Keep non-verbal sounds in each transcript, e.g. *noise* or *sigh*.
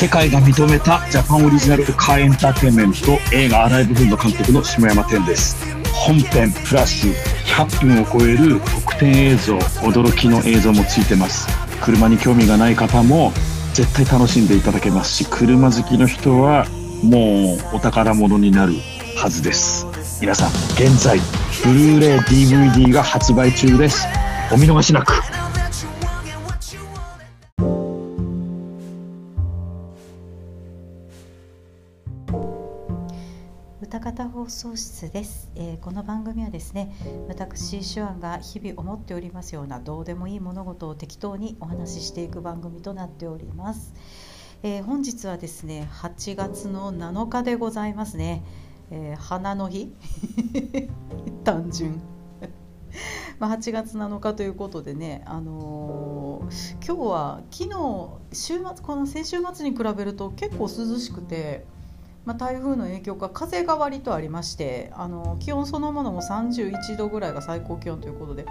世界が認めたジャパンオリジナルカーエンターテインメント映画アライブフンド監督の下山天です。本編プラス100分を超える特典映像驚きの映像もついてます。車に興味がない方も絶対楽しんでいただけますし車好きの人はもうお宝物になるはずです。皆さん現在ブルーレイ DVD が発売中です。お見逃しなく。送室です、えーこの番組はですね私手腕が日々思っておりますようなどうでもいい物事を適当にお話ししていく番組となっております、えー本日はですね8月の7日でございますね、えー花の日。*laughs* 単純。まあ、8月7日ということでね、あのー今日は昨日週末この先週末に比べると結構涼しくて、まあ、台風の影響か風が割とありましてあの気温そのものも31度ぐらいが最高気温ということで、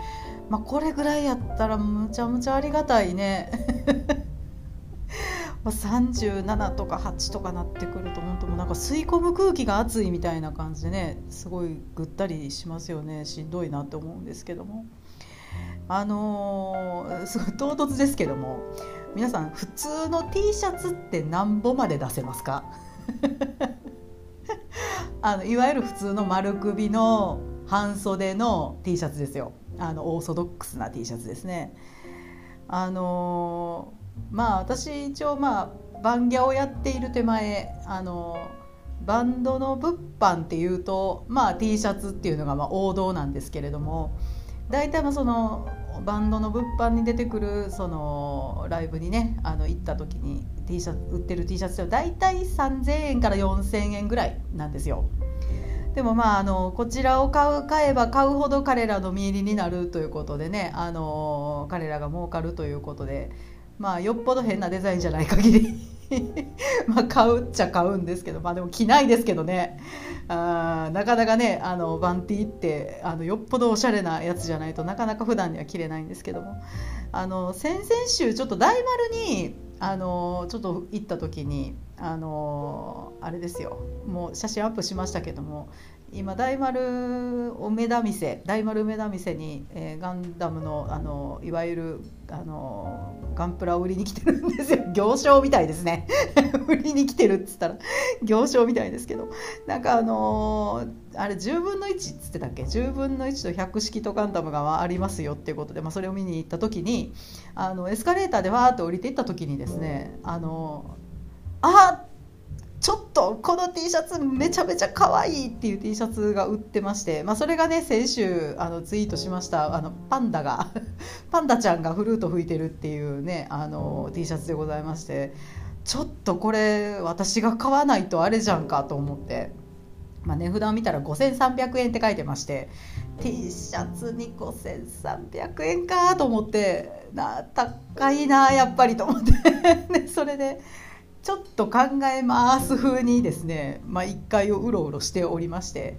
まあ、これぐらいやったらむちゃむちゃありがたいね。*laughs* まあ37とか8とかなってくると本当もなんか吸い込む空気が暑いみたいな感じでねすごいぐったりしますよね。しんどいなって思うんですけども。あのーすごい唐突ですけども皆さん普通の T シャツって何ぼまで出せますか？あのいわゆる普通の丸首の半袖の T シャツですよ。あのオーソドックスな T シャツですね。あのまあ私一応まあバンギャをやっている手前あのバンドの物販っていうとまあ T シャツっていうのがま王道なんですけれども大体そのバンドの物販に出てくるそのライブにねあの行った時に T シャツ売ってる T シャツって大体3000円から4000円ぐらいなんですよ。でもまああのこちらを買う買えば買うほど彼らの見入りになるということでねあの彼らが儲かるということでまあよっぽど変なデザインじゃない限り *laughs* まあ買うっちゃ買うんですけどまあでも着ないですけどね。あーなかなかねあのバンティってあのよっぽどおしゃれなやつじゃないとなかなか普段には着れないんですけども。あの先々週ちょっと大丸にあのちょっと行った時にあのあれですよ。もう写真アップしましたけども今大丸梅田店大丸梅田店に、えーガンダムのあのいわゆるあのガンプラを売りに来てるんですよ。*laughs* 行商みたいですね。*laughs* 売りに来てるっつったら行商みたいですけど。なんかあのーあれ10分の1っつってたっけ？10分の1と100式とガンダムがありますよっていうことで、まあ、それを見に行った時にあのエスカレーターでわーって降りていった時にですねあのあちょっとこの T シャツめちゃめちゃ可愛いっていう T シャツが売ってまして、まあ、それがね先週あのツイートしましたあのパンダが *laughs* パンダちゃんがフルート吹いてるっていうねあの T シャツでございましてちょっとこれ私が買わないとあれじゃんかと思って、まあ、値札を見たら5300円って書いてまして T シャツに5300円かと思ってな高いなやっぱりと思って *laughs* でそれで。ちょっと考えます風にですね、まあ、1階をうろうろしておりまして。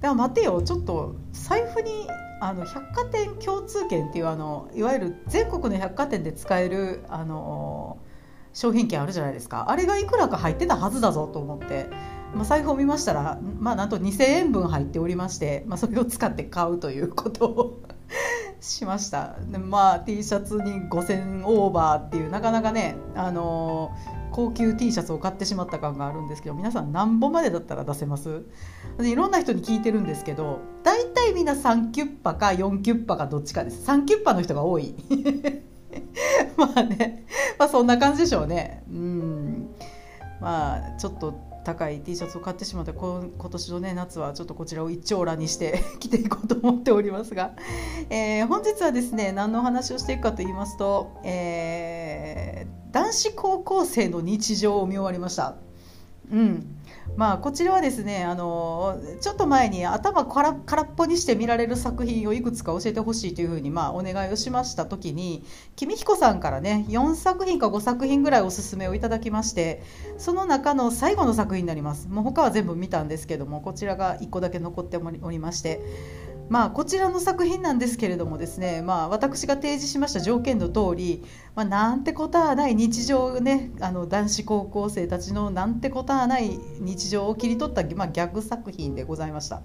でも待てよちょっと財布にあの百貨店共通券っていうあのいわゆる全国の百貨店で使えるあの商品券あるじゃないですか。あれがいくらか入ってたはずだぞと思って、まあ、財布を見ましたら、まあ、なんと2000円分入っておりまして、まあ、それを使って買うということを *laughs* しました。でまあ T シャツに5000オーバーっていうなかなかねあの高級 T シャツを買ってしまった感があるんですけど皆さん何本までだったら出せます？でいろんな人に聞いてるんですけど大体みんな3キュッパか4キュッパかどっちかです。3キュッパの人が多い。*laughs* まあね、まあ、そんな感じでしょうね。うん。まあちょっと高い T シャツを買ってしまって *laughs* 今年のね夏はちょっとこちらを一長羅にして *laughs* 着ていこうと思っておりますが、えー本日はですね何のお話をしていくかと言いますと、えー男子高校生の日常を見終わりました。うんまあ、こちらはですねあのちょっと前に頭から空っぽにして見られる作品をいくつか教えてほしいというふうに、まあ、お願いをしました時に公彦さんからね4作品か5作品ぐらいおすすめをいただきましてその中の最後の作品になります。もう他は全部見たんですけどもこちらが1個だけ残っておりましてまあ、こちらの作品なんですけれどもですね、まあ、私が提示しました条件の通り、まあ、なんてことはない日常ねあの男子高校生たちのなんてことはない日常を切り取った、まあ、ギャグ作品でございました。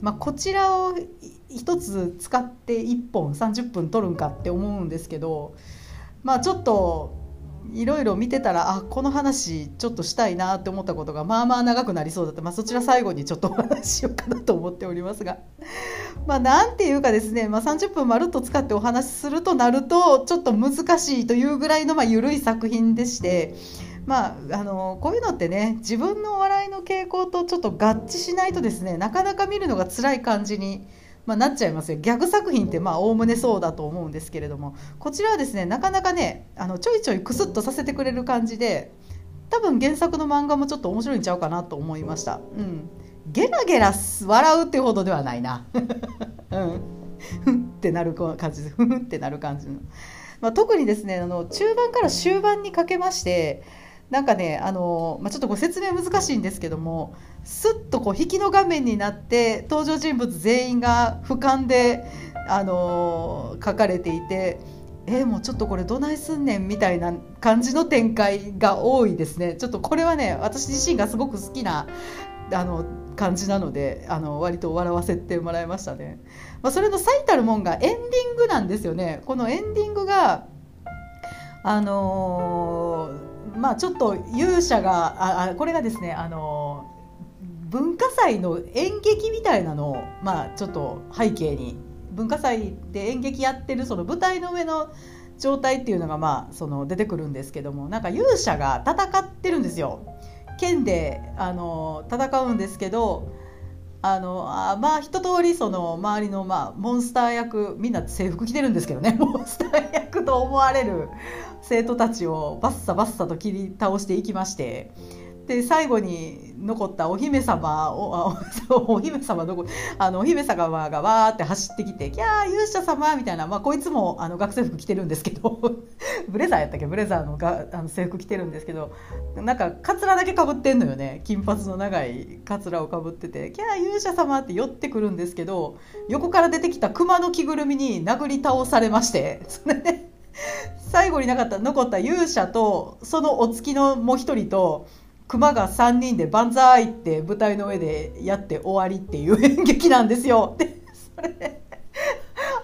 まあ、こちらを一つ使って1本30分撮るんかって思うんですけど、まあ、ちょっといろいろ見てたらあこの話ちょっとしたいなって思ったことがまあまあ長くなりそうだった、まあ、そちら最後にちょっとお話ししようかなと思っておりますが *laughs* まあなんていうかですね、まあ、30分まるっと使ってお話しするとなるとちょっと難しいというぐらいのまあ緩い作品でして。まあ、あのこういうのってね自分のお笑いの傾向とちょっと合致しないとですねなかなか見るのが辛い感じにまあ、なっちゃいますよ。ギャグ作品ってまあおおむねそうだと思うんですけれども。こちらはですねなかなかねあのちょいちょいクスッとさせてくれる感じで多分原作の漫画もちょっと面白いんちゃうかなと思いました、うん、ゲラゲラ笑うってほどではないな。*laughs* うん。ふんってなる感じでふんってなる感じの、まあ、特にですねあの中盤から終盤にかけましてなんかねあの、まあ、ちょっとご説明難しいんですけどもすっとこう引きの画面になって登場人物全員が俯瞰であの書かれていてえー、もうちょっとこれどないすんねんみたいな感じの展開が多いですね。ちょっとこれはね私自身がすごく好きなあの感じなのであの割と笑わせてもらいましたね、まあ、それの最たるもんがエンディングなんですよね。このエンディングがあのーまあ、ちょっと勇者があこれがですねあの文化祭の演劇みたいなのを、まあ、ちょっと背景に文化祭で演劇やってるその舞台の上の状態っていうのが、まあ、その出てくるんですけどもなんか勇者が戦ってるんですよ。剣であの戦うんですけどあのあまあ一通りその周りの、まあ、モンスター役みんな制服着てるんですけどね *laughs* モンスター役と思われる生徒たちをバッサバッサと切り倒していきましてで最後に残ったお姫様お *laughs* お姫様どこあのお姫様がわーって走ってきて「キャー勇者様」みたいな、まあ、こいつもあの学生服着てるんですけど *laughs* ブレザーやったっけ？ブレザーのがあの制服着てるんですけどなんかカツラだけかぶってんのよね。金髪の長いカツラをかぶってて「キャー勇者様」って寄ってくるんですけど横から出てきた熊の着ぐるみに殴り倒されましてそれで最後になかった残った勇者とそのお付きのもう一人と熊が3人で万歳って舞台の上でやって終わりっていう演劇なんですよ。*laughs* でそれ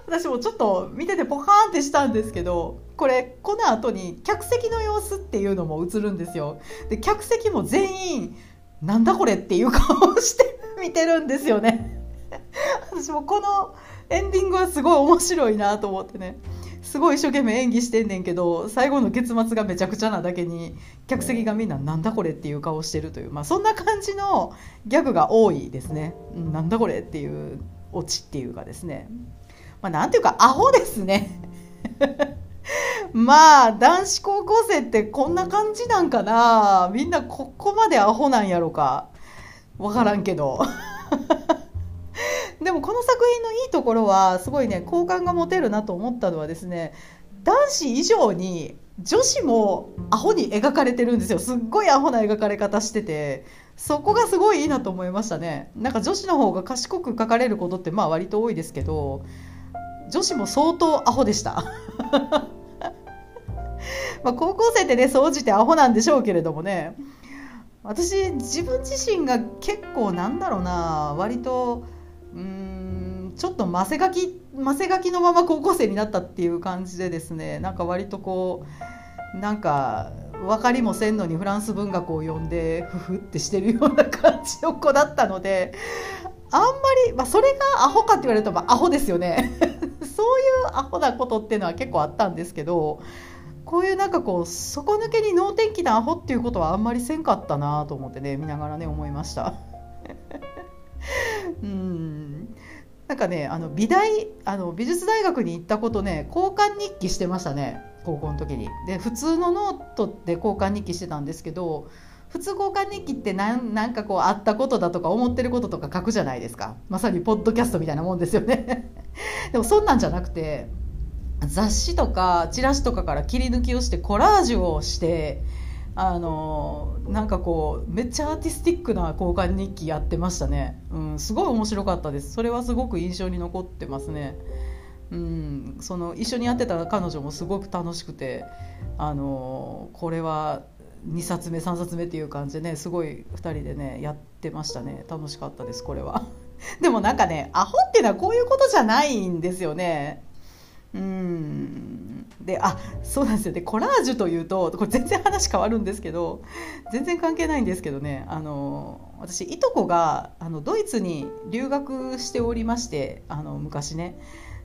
私もちょっと見ててポカーンってしたんですけどこれこの後に客席の様子っていうのも映るんですよ。で客席も全員なんだこれっていう顔をして *laughs* 見てるんですよね。*laughs* 私もこのエンディングはすごい面白いなと思ってね。すごい一生懸命演技してんねんけど最後の結末がめちゃくちゃなだけに客席がみんななんだこれっていう顔してるという、まあ、そんな感じのギャグが多いですね、うん、なんだこれっていうオチっていうかですね、まあ、なんていうかアホですね。*laughs* まあ男子高校生ってこんな感じなんかな。みんなここまでアホなんやろか。分からんけどでもこの作品のいいところはすごいね好感が持てるなと思ったのはですね男子以上に女子もアホに描かれてるんですよ。すっごいアホな描かれ方しててそこがすごいいいなと思いましたね。なんか女子の方が賢く描かれることってまあ割と多いですけど女子も相当アホでした。*laughs* まあ高校生ってね総じてアホなんでしょうけれどもね。私自分自身が結構なんだろうな割とうんちょっとませがきませがきのまま高校生になったっていう感じでですねなんか割とこうなんか分かりもせんのにフランス文学を読んでふふってしてるような感じの子だったのであんまり、まあ、それがアホかって言われると、まあ、アホですよね *laughs* そういうアホなことっていうのは結構あったんですけどこういうなんかこう底抜けに能天気なアホっていうことはあんまりせんかったなと思ってね見ながらね思いました。うん。なんかねあの美大あの美術大学に行ったことね交換日記してましたね高校の時に。で普通のノートで交換日記してたんですけど普通交換日記ってなんなんかこうあったことだとか思ってることとか書くじゃないですか。まさにポッドキャストみたいなもんですよね。*laughs* でもそんなんじゃなくて雑誌とかチラシとかから切り抜きをしてコラージュをしてあのなんかこうめっちゃアーティスティックな交換日記やってましたね、うん、すごい面白かったです。それはすごく印象に残ってますね、うん、その一緒にやってた彼女もすごく楽しくてあのこれは2冊目3冊目っていう感じでねすごい2人でねやってましたね。楽しかったですこれは。*laughs* でもなんかねアホっていうのはこういうことじゃないんですよね。うん。であそうなんですよ。でコラージュというとこれ全然話変わるんですけど全然関係ないんですけどね。あの私いとこがあのドイツに留学しておりましてあの昔ね。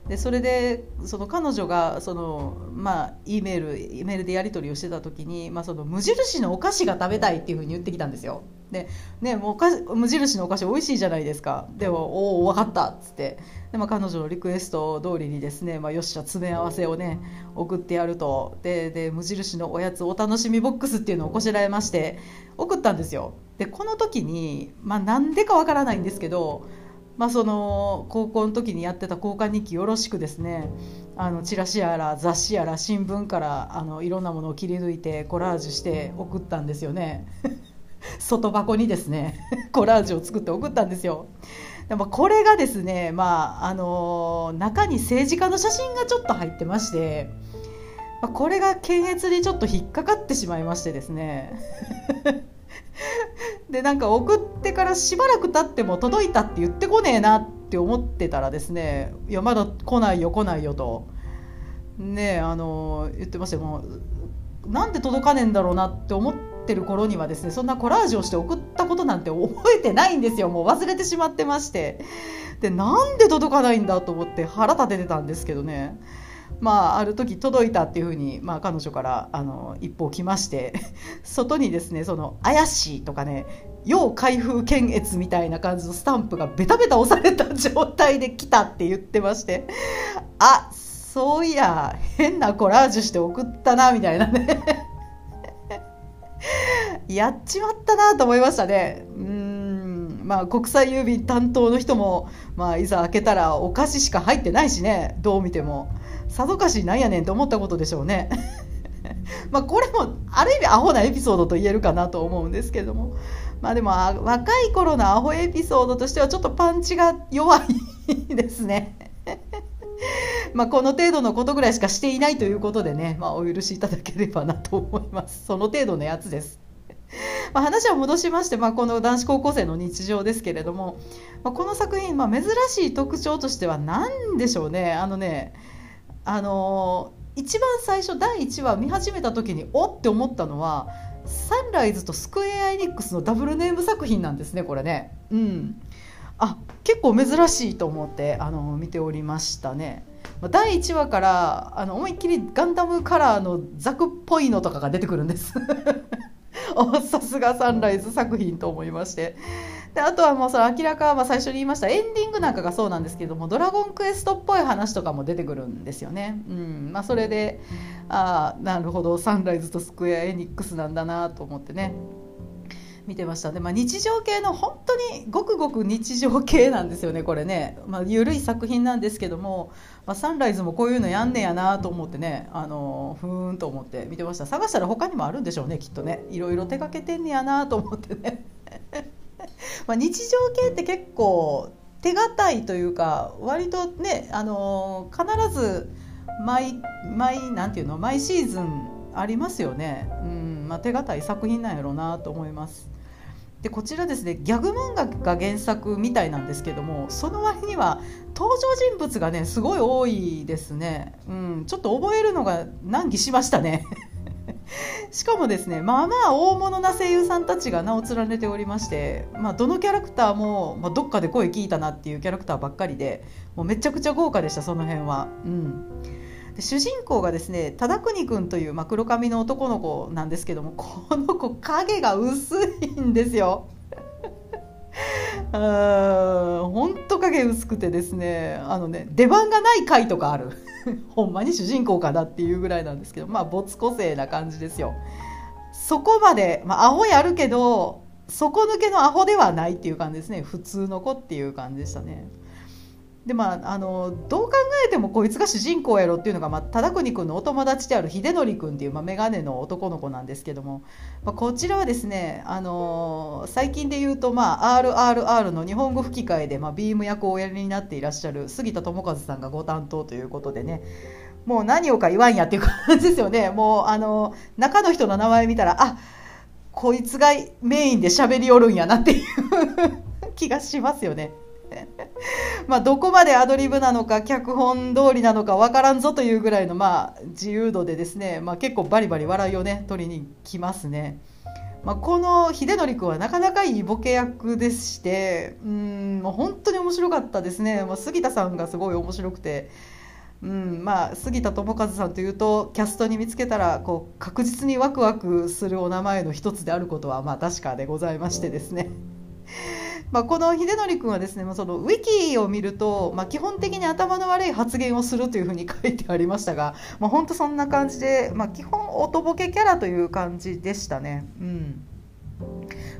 でそれでその彼女がその、まあ、E メール E メールでやり取りをしてた時に、まあ、その無印のお菓子が食べたいっていうふうに言ってきたんですよ。で、ね、もうか無印のお菓子美味しいじゃないですか。でもおお分かったっつって。で、まあ、彼女のリクエスト通りにですね、まあ、よっしゃ詰め合わせをね送ってやると。でで無印のおやつお楽しみボックスっていうのをこしらえまして送ったんですよ。でこの時に、まあ、なんでかわからないんですけどまあ、その高校の時にやってた交換日記よろしくですねあのチラシやら雑誌やら新聞からあのいろんなものを切り抜いてコラージュして送ったんですよね。外箱にですねコラージュを作って送ったんですよ。でもこれがですね、まああの中に政治家の写真がちょっと入ってまして、まあ、これが検閲にちょっと引っかかってしまいましてですね。*laughs* でなんか送ってからしばらく経っても届いたって言ってこねえなって思ってたらですねいやまだ来ないよ来ないよと。ねあの言ってましたもうなんで届かねえんだろうなって思っててる頃にはですねそんなコラージュをして送ったことなんて覚えてないんですよ。もう忘れてしまってまして。でなんで届かないんだと思って腹立ててたんですけどね。まあ、ある時届いたっていうふうに、まあ、彼女からあの一報来まして外にですねその怪しいとかね要開封検閲みたいな感じのスタンプがベタベタ押された状態で来たって言ってましてあそういや変なコラージュして送ったなみたいなね。やっちまったなと思いましたね。うん。まあ国際郵便担当の人も、まあ、いざ開けたらお菓子しか入ってないしね。どう見ても。さぞかしなんやねんって思ったことでしょうね。*laughs* まあこれもある意味アホなエピソードと言えるかなと思うんですけども。まあでも若い頃のアホエピソードとしてはちょっとパンチが弱いですね。*laughs* まこの程度のことぐらいしかしていないということでね、まあ、お許しいただければなと思います。その程度のやつです。*laughs* ま、話は戻しまして、まあ、この男子高校生の日常ですけれども、まあ、この作品、まあ、珍しい特徴としては何でしょうねあのねあの一番最初第1話見始めた時におって思ったのはサンライズとスクエア・エニックスのダブルネーム作品なんですねこれね。うんあ結構珍しいと思ってあの見ておりましたね。第1話からあの思いっきりガンダムカラーのザクっぽいのとかが出てくるんです *laughs* *laughs* さすがサンライズ作品と思いましてであとはもうその明らか、ま、最初に言いましたエンディングなんかがそうなんですけども「ドラゴンクエスト」っぽい話とかも出てくるんですよね。うんまあ、それでああなるほどサンライズとスクエア・エニックスなんだなと思ってね見てました。で、まあ、日常系の本当にごくごく日常系なんですよねこれね、まあ、緩い作品なんですけども、まあ、サンライズもこういうのやんねやなと思ってねあのふーんと思って見てました。探したら他にもあるんでしょうねきっとね。いろいろ手がけてんねやなと思ってね。*laughs* ま、日常系って結構手堅いというか割とね、あの、必ず毎毎なんていうの毎シーズンありますよね、うんまあ、手堅い作品なんやろうなと思います。でこちらですねギャグ漫画が原作みたいなんですけどもその割には登場人物がねすごい多いですね、うん、ちょっと覚えるのが難儀しましたね。*laughs* しかもですねまあまあ大物な声優さんたちが名を連ねておりまして、まあ、どのキャラクターも、まあ、どっかで声聞いたなっていうキャラクターばっかりでもうめちゃくちゃ豪華でしたその辺は。うん。で主人公がですね忠国君という、まあ、黒髪の男の子なんですけどもこの子影が薄いんですよ。*laughs* 本当影薄くてですねあのね出番がない回とかある。*laughs* ほんまに主人公かなっていうぐらいなんですけどまあ没個性な感じですよ。そこまで、まあ、アホやるけど底抜けのアホではないっていう感じですね。普通の子っていう感じでしたね。でまあ、あのどう考えてもこいつが主人公やろっていうのが、まあ、忠国君のお友達である秀則君っていう、まあ、眼鏡の男の子なんですけども、まあ、こちらはですね、あのー、最近で言うと、まあ、RRR の日本語吹き替えで、まあ、ビーム役をおやりになっていらっしゃる杉田智和さんがご担当ということでねもう何をか言わんやっていう感じですよねもうあの中の人の名前見たらあこいつがメインで喋りよるんやなっていう *laughs* 気がしますよね。*laughs* まあどこまでアドリブなのか脚本通りなのか分からんぞというぐらいのまあ自由度でですね、まあ、結構バリバリ笑いをね取りに来ますね。まあ、この秀則君はなかなかいいボケ役でしてうんもう本当に面白かったですね、まあ、杉田さんがすごい面白くて。うんまあ、杉田智和さんというとキャストに見つけたらこう確実にワクワクするお名前の一つであることはまあ確かでございましてですね。まあ、この秀則君はですね、まあ、そのウィキを見ると、まあ、基本的に頭の悪い発言をするというふうに書いてありましたが、まあ、本当そんな感じで、まあ、基本おとぼけキャラという感じでしたね。うん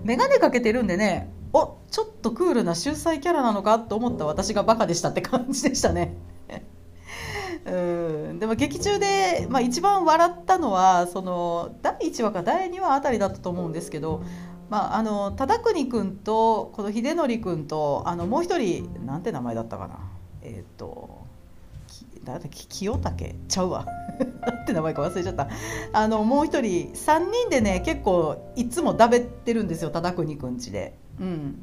眼鏡かけてるんでねおちょっとクールな秀才キャラなのかと思った私がバカでしたって感じでしたね。*laughs* うんでも劇中で、まあ、一番笑ったのはその第1話か第2話あたりだったと思うんですけどまあ、あの忠国君とこの秀則君とあのもう一人なんて名前だったかな。えっ、ー、とだって清武？ちゃうわ。*laughs* なんて名前か忘れちゃった。あのもう一人3人でね結構いつもだべってるんですよ忠国君ちで。うん。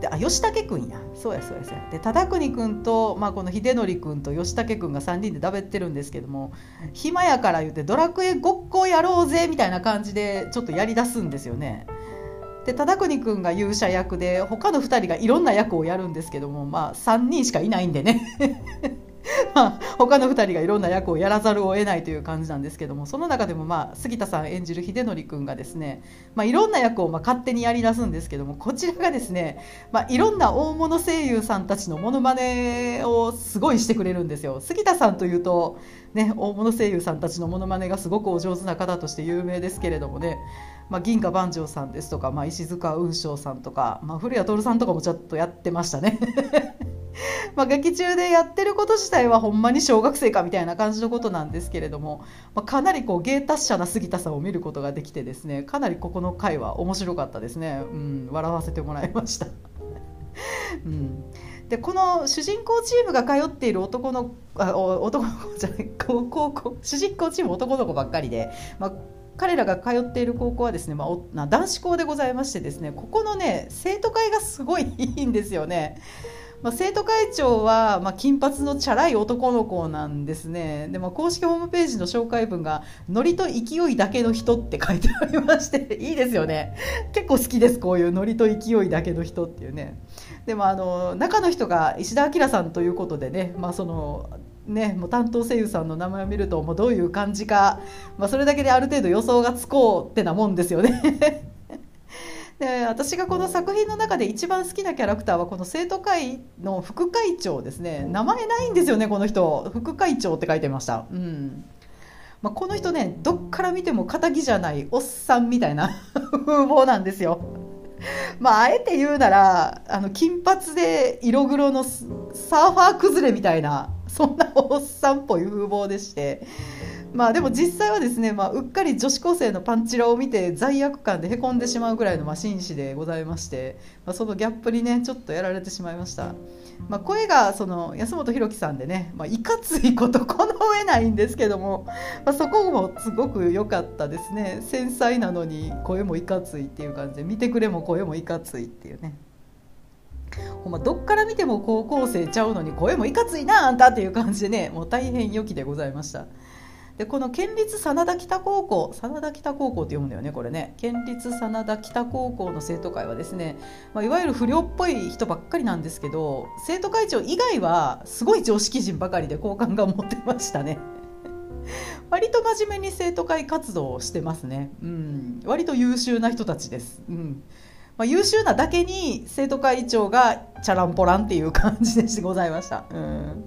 であ吉武君や。そうやそうやそうや。で忠国君と、まあ、この秀則君と吉武君が3人でだべってるんですけども暇やから言ってドラクエごっこやろうぜみたいな感じでちょっとやりだすんですよね。で忠国君が勇者役で他の2人がいろんな役をやるんですけども、まあ、3人しかいないんでね *laughs* まあ、他の2人がいろんな役をやらざるを得ないという感じなんですけどもその中でも、まあ、杉田さん演じる秀則君がですね、まあ、いろんな役をまあ勝手にやりだすんですけどもこちらがですね、まあ、いろんな大物声優さんたちのものまねをすごいしてくれるんですよ。杉田さんというと、ね、大物声優さんたちのものまねがすごくお上手な方として有名ですけれどもねまあ、銀河万丈さんですとか、まあ、石塚雲翔さんとか、まあ、古谷徹さんとかもちょっとやってましたね。*laughs* まあ劇中でやってること自体はほんまに小学生かみたいな感じのことなんですけれども、まあ、かなりこう芸達者な杉田さんを見ることができてですねかなりここの回は面白かったですね、うん、笑わせてもらいました。*laughs* うん。でこの主人公チームが通っている男のあ男の子じゃない高校主人公チーム男の子ばっかりで、まあ、彼らが通っている高校はですね、まあ、男子校でございましてですねここのね生徒会がすごいいいんですよね。まあ、生徒会長は、まあ、金髪のチャラい男の子なんですね。でも公式ホームページの紹介文が「ノリと勢いだけの人」って書いてありまして *laughs* いいですよね。結構好きですこういうノリと勢いだけの人っていうね。でもあの中の人が石田明さんということでね、まあ、そのね、もう担当声優さんの名前を見るともうどういう感じか、まあ、それだけである程度予想がつこうってなもんですよね *laughs* で私がこの作品の中で一番好きなキャラクターはこの生徒会の副会長ですね名前ないんですよねこの人副会長って書いてました。うんまあ、この人ねどっから見ても敵じゃないおっさんみたいな *laughs* 風貌なんですよ。まあ、あえて言うならあの金髪で色黒のサーファー崩れみたいなそんなおっさんっぽい風貌でして。まあでも実際はですね、まあ、うっかり女子高生のパンチラを見て罪悪感でへこんでしまうぐらいのまあ紳士でございまして、まあ、そのギャップにねちょっとやられてしまいました、まあ、声がその安本博樹さんでね、まあ、いかついことこの上ないんですけども、ま、そこもすごく良かったですね。繊細なのに声もいかついっていう感じで見てくれも声もいかついっていうね。ほんまどっから見ても高校生ちゃうのに声もいかついなあんたっていう感じでねもう大変良きでございました。でこの県立真田北高校真田北高校って読むんだよねこれね。県立真田北高校の生徒会はですね、まあ、いわゆる不良っぽい人ばっかりなんですけど生徒会長以外はすごい常識人ばかりで好感が持ってましたね。*laughs* 割と真面目に生徒会活動をしてますね、うん、割と優秀な人たちです、うん。まあ、優秀なだけに生徒会長がチャランポランっていう感じでしてございました。うん。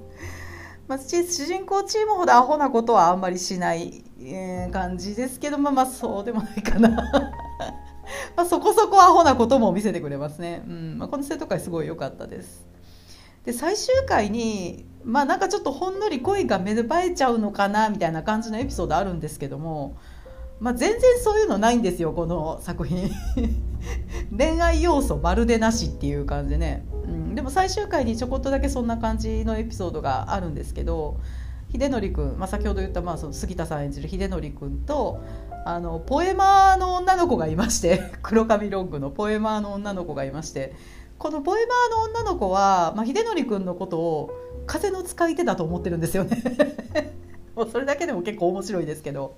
まあ、主人公チームほどアホなことはあんまりしない、えー、感じですけど、まあ、まあそうでもないかな。*laughs* まあそこそこアホなことも見せてくれますね、うん。まあ、この生徒会すごい良かったです。で最終回にまあなんかちょっとほんのり恋が芽生えちゃうのかなみたいな感じのエピソードあるんですけども、まあ、全然そういうのないんですよこの作品。*laughs* 恋愛要素まるでなしっていう感じでね、うん、でも最終回にちょこっとだけそんな感じのエピソードがあるんですけど秀則君、まあ、先ほど言ったまあその杉田さん演じる秀則君とあのポエマーの女の子がいまして *laughs* 黒髪ロングのポエマーの女の子がいましてこのポエマーの女の子は、まあ、秀則君のことを風の使い手だと思ってるんですよね。*laughs* もうそれだけでも結構面白いですけど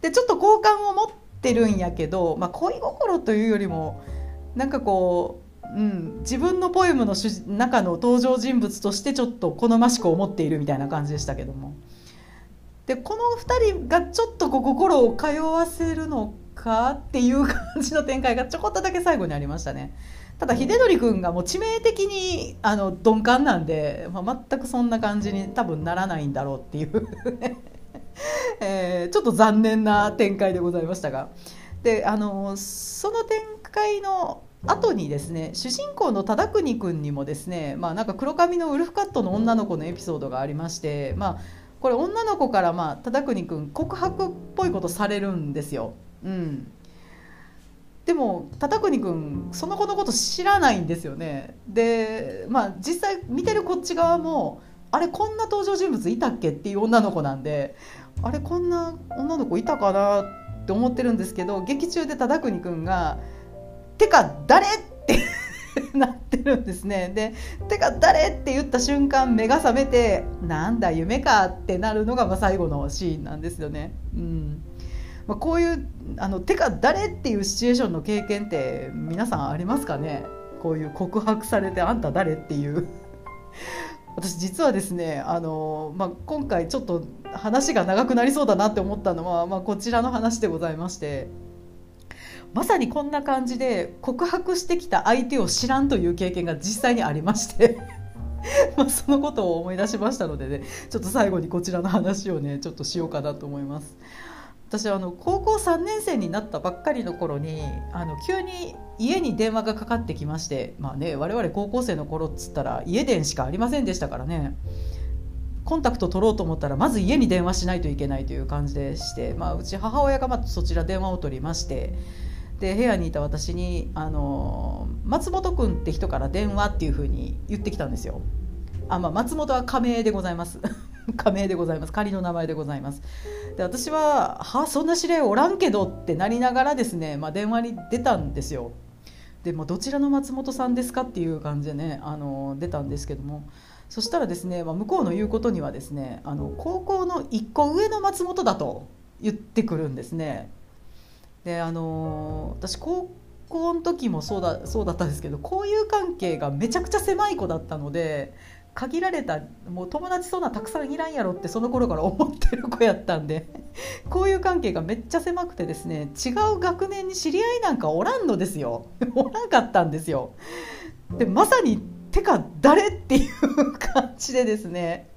でちょっと好感を持ってるんやけど、まあ、恋心というよりもなんかこう、うん、自分のポエムの中の登場人物としてちょっと好ましく思っているみたいな感じでしたけどもでこの2人がちょっとこう心を通わせるのかっていう感じの展開がちょこっとだけ最後にありましたね。ただ秀則君がもう致命的にあの鈍感なんで、まあ、全くそんな感じに多分ならないんだろうっていう。*laughs* えー、ちょっと残念な展開でございましたが。であのその展開の後にですね主人公の忠国君にもですね、まあ、なんか黒髪のウルフカットの女の子のエピソードがありまして、まあ、これ女の子からまあ忠国君告白っぽいことされるんですよ。うん。でも忠国君その子のこと知らないんですよねでまあ実際見てるこっち側もあれこんな登場人物いたっけっていう女の子なんであれこんな女の子いたかなって思ってるんですけど劇中で忠国君が「てか誰?」って *laughs* なってるんですねで「てか誰?」って言った瞬間目が覚めて「なんだ夢か」ってなるのがま最後のシーンなんですよね。うんまあ、こういうあのてか誰っていうシチュエーションの経験って皆さんありますかね？こういう告白されてあんた誰っていう。*laughs* 私実はですねあの、まあ、今回ちょっと話が長くなりそうだなって思ったのは、まあ、こちらの話でございまして。まさにこんな感じで告白してきた相手を知らんという経験が実際にありまして。*laughs* まあそのことを思い出しましたのでねちょっと最後にこちらの話をねちょっとしようかなと思います。私あの高校3年生になったばっかりの頃にあの急に家に電話がかかってきましてまあね我々高校生の頃っつったら家電しかありませんでしたからねコンタクト取ろうと思ったらまず家に電話しないといけないという感じでして、まあ、うち母親がまそちら電話を取りましてで部屋にいた私にあの「松本君って人から電話」っていうふうに言ってきたんですよ。あまあ、松本は仮名でございます *laughs* 仮名でございます。仮の名前でございます。で私は「はあそんな知り合いおらんけど」ってなりながらですね、まあ、電話に出たんですよ。でもどちらの松本さんですかっていう感じでねあの出たんですけども。そしたらですね、まあ、向こうの言うことにはですねあの高校の1個上の松本だと言ってくるんですね。であの私高校の時もそうだそうだったんですけど交友関係がめちゃくちゃ狭い子だったので限られたもう友達そんなたくさんいらんやろってその頃から思ってる子やったんで *laughs* こういう関係がめっちゃ狭くてですね違う学年に知り合いなんかおらんのですよ。おらんかったんですよ。でまさにてか誰っていう感じでですね。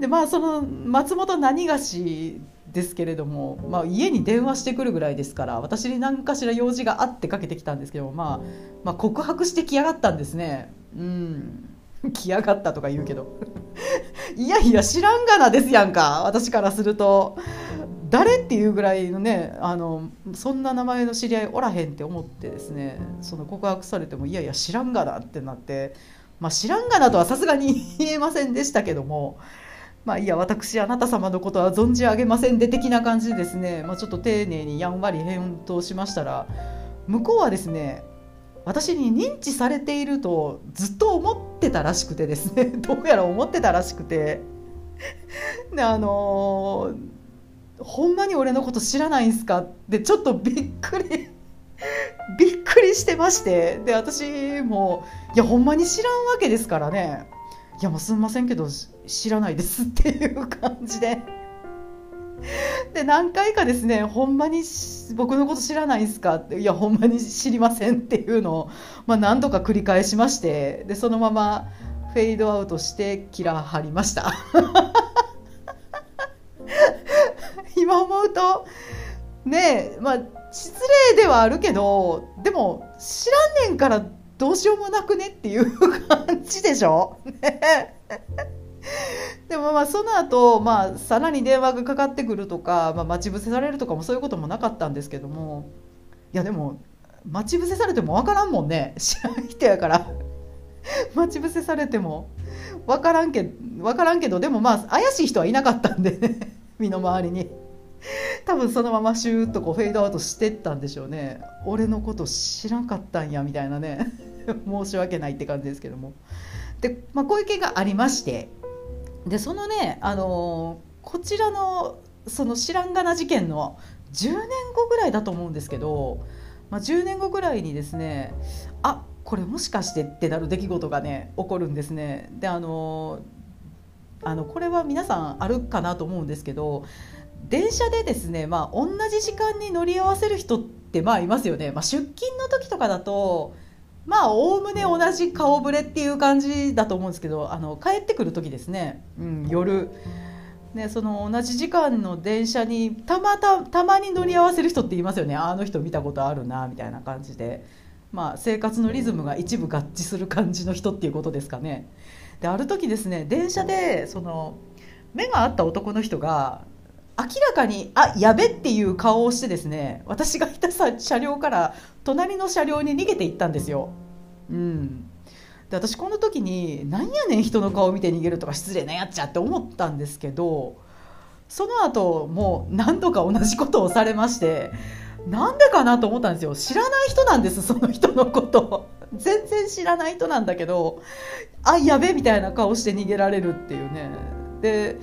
でまあその松本何がしですけれども、まあ、家に電話してくるぐらいですから私に何かしら用事があってかけてきたんですけど、まあ、まあ告白してきやがったんですね。うん。*laughs* 来やがったとか言うけど。*laughs* いやいや知らんがなですやんか私からすると。誰っていうぐらいのねあのそんな名前の知り合いおらへんって思ってですねその告白されてもいやいや知らんがなってなって、まあ、知らんがなとはさすがに言えませんでしたけども。まあいや私あなた様のことは存じ上げませんで的な感じですね、まあ、ちょっと丁寧にやんわり返答しましたら向こうはですね私に認知されているとずっと思ってたらしくてですね *laughs* どうやら思ってたらしくて。であのー、ほんまに俺のこと知らないんすかってちょっとびっくりびっくりしてまして。で私もいやほんまに知らんわけですからね。いやもうすんませんけど知らないですっていう感じで。*laughs* で何回かですねほんまに僕のこと知らないんすかっていやほんまに知りませんっていうのを、まあ、何度か繰り返しましてでそのままフェードアウトしてキラー張りました *laughs* 今思うとねえまあ失礼ではあるけどでも知らんねんからどうしようもなくねっていう感じでしょ、*laughs* でもまあその後、まあさらに電話がかかってくるとか、まあ、待ち伏せされるとかもそういうこともなかったんですけども。いやでも待ち伏せされても分からんもんね。知らん人やから。*laughs* 待ち伏せされても分からんけ分からんけどでもまあ怪しい人はいなかったんでね。身の回りに。*laughs* 多分そのままシューッとこうフェードアウトしてったんでしょうね。俺のこと知らんかったんやみたいなね。*laughs* 申し訳ないって感じですけども。で、まあ、こういう件がありまして。でそのね、あのこちらのその知らんがな事件の10年後ぐらいだと思うんですけど、まあ、10年後ぐらいにですねあこれもしかしてってなる出来事がね起こるんですね。であのあのこれは皆さんあるかなと思うんですけど電車でですね、まあ、同じ時間に乗り合わせる人ってまあいますよね、まあ、出勤の時とかだとまあおおむね同じ顔ぶれっていう感じだと思うんですけどあの帰ってくる時ですね、うん、夜。ね、その同じ時間の電車にたまたたまに乗り合わせる人っていますよねあの人見たことあるなみたいな感じで、まあ、生活のリズムが一部合致する感じの人っていうことですかね。である時ですね電車でその目が合った男の人が明らかにあやべっていう顔をしてですね私がいた車両から隣の車両に逃げていったんですよ。うん、で私この時になんやねん人の顔を見て逃げるとか失礼なやっちゃって思ったんですけどその後もう何度か同じことをされましてなんでかなと思ったんですよ。知らない人なんですその人のこと。全然知らない人なんだけどあやべみたいな顔して逃げられるっていうね。で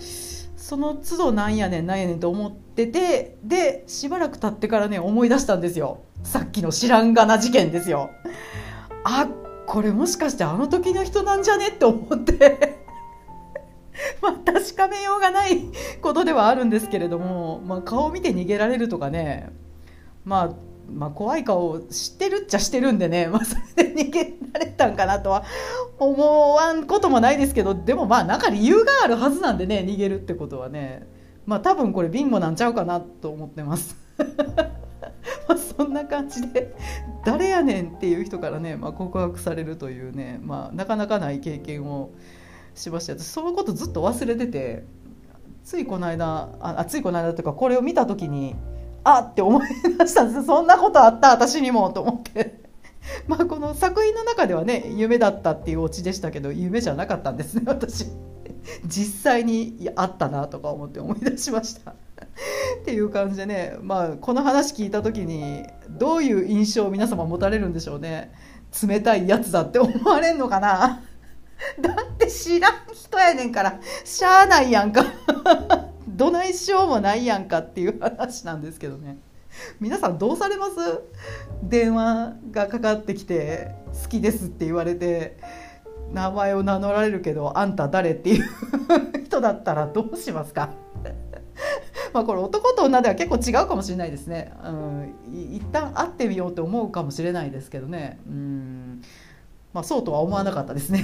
その都度なんやねんなんやねんと思っててでしばらく経ってからね思い出したんですよ。さっきの知らんがな事件ですよ。あこれもしかしてあの時の人なんじゃねって思って。*laughs* まあ確かめようがないことではあるんですけれども、まあ、顔を見て逃げられるとかね。まあまあ、怖い顔を知ってるっちゃしてるんでね、*laughs* まあ、それで逃げられたんかなとは思わんこともないですけどでもまあなんか理由があるはずなんでね逃げるってことはね。まあ多分これビンゴなんちゃうかなと思ってます。*laughs* まあそんな感じで誰やねんっていう人からね、まあ、告白されるというね、まあ、なかなかない経験をしました私そのことずっと忘れててついこの間あついこの間というかこれを見た時に *laughs* あって思い出したんです。そんなことあった私にもと思って。*laughs* まあこの作品の中ではね夢だったっていうオチでしたけど夢じゃなかったんですね *laughs* 私。実際にあったなとか思って思い出しました。っていう感じでねまあこの話聞いた時にどういう印象を皆様持たれるんでしょうね。冷たいやつだって思われんのかな。だって知らん人やねんからしゃあないやんか。どないしようもないやんかっていう話なんですけどね。皆さんどうされます？電話がかかってきて「好きです」って言われて名前を名乗られるけど「あんた誰?」っていう人だったらどうしますか？*laughs* まあこれ男と女では結構違うかもしれないですね、うん、一旦会ってみようって思うかもしれないですけどね。うんまあそうとは思わなかったですね。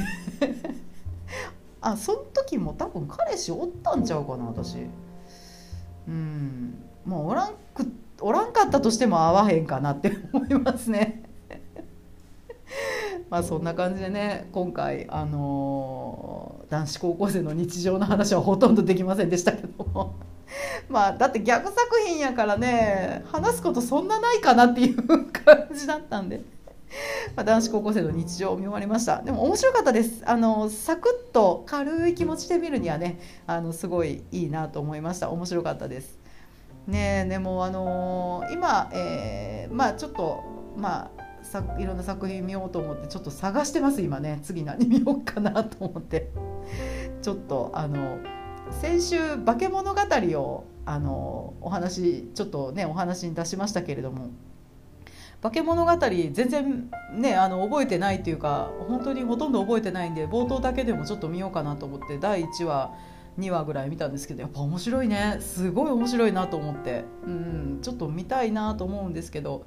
あその時も多分彼氏おったんちゃうかな私。うん。もうおらんくおらんかったとしても会わへんかなって *laughs* 思いますね。*laughs* まあそんな感じでね今回あのー、男子高校生の日常の話はほとんどできませんでしたけども。*laughs* まあだってギャグ作品やからね話すことそんなないかなっていう感じだったんで。*laughs* ま、男子高校生の日常を見終わりました。でも面白かったです。あのサクッと軽い気持ちで見るにはねあのすごいいいなと思いました。面白かったです。ねでもあのー、今、えー、まあちょっとまあさいろんな作品見ようと思ってちょっと探してます今ね。次何見ようかなと思って。ちょっとあの先週「化け物語を」あのお話ちょっとねお話に出しましたけれども化け物語全然ねあの覚えてないというか本当にほとんど覚えてないんで冒頭だけでもちょっと見ようかなと思って第1話2話ぐらい見たんですけどやっぱ面白いね。すごい面白いなと思って。うんちょっと見たいなと思うんですけど。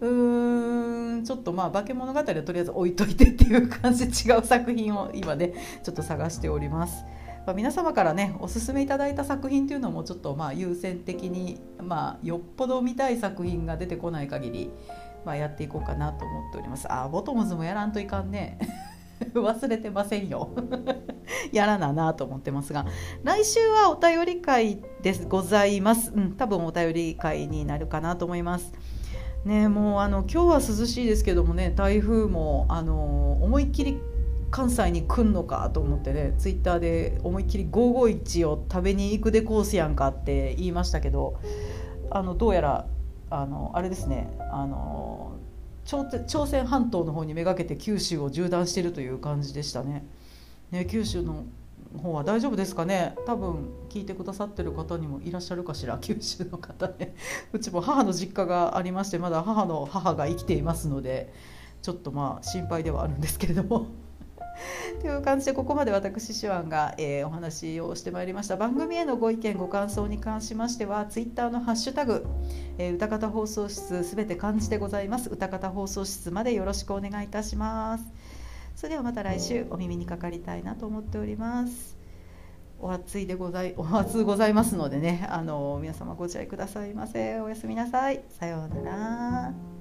うーんちょっとまあ化け物語はとりあえず置いといてっていう感じで違う作品を今ねちょっと探しております。まあ、皆様からねおすすめいただいた作品というのもちょっとまあ優先的に、まあ、よっぽど見たい作品が出てこない限りまあ、やっていこうかなと思っております。あボトムズもやらんといかんね。*laughs* 忘れてませんよ。*laughs* やらななと思ってますが来週はお便り会ですございます、うん、多分お便り会になるかなと思います。ねもうあの今日は涼しいですけどもね台風もあの思いっきり関西に来んのかと思ってねツイッターで思いっきり551を食べに行くでコースやんかって言いましたけどあのどうやらあのあれですねあの朝鮮半島の方にめがけて九州を縦断してるという感じでしたね。ね九州の方は大丈夫ですかね？多分聞いてくださってる方にもいらっしゃるかしら九州の方ね。うちも母の実家がありましてまだ母の母が生きていますのでちょっとまあ心配ではあるんですけれども。*laughs* という感じでここまで私手腕が、えー、お話をしてまいりました。番組へのご意見ご感想に関しましてはツイッターのハッシュタグ、えー、歌方放送室すべて漢字でございます。歌方放送室までよろしくお願いいたします。それではまた来週お耳にかかりたいなと思っております。お暑いでござい *laughs* お暑ございますのでねあの皆様ご自愛くださいませ。おやすみなさい。さようなら。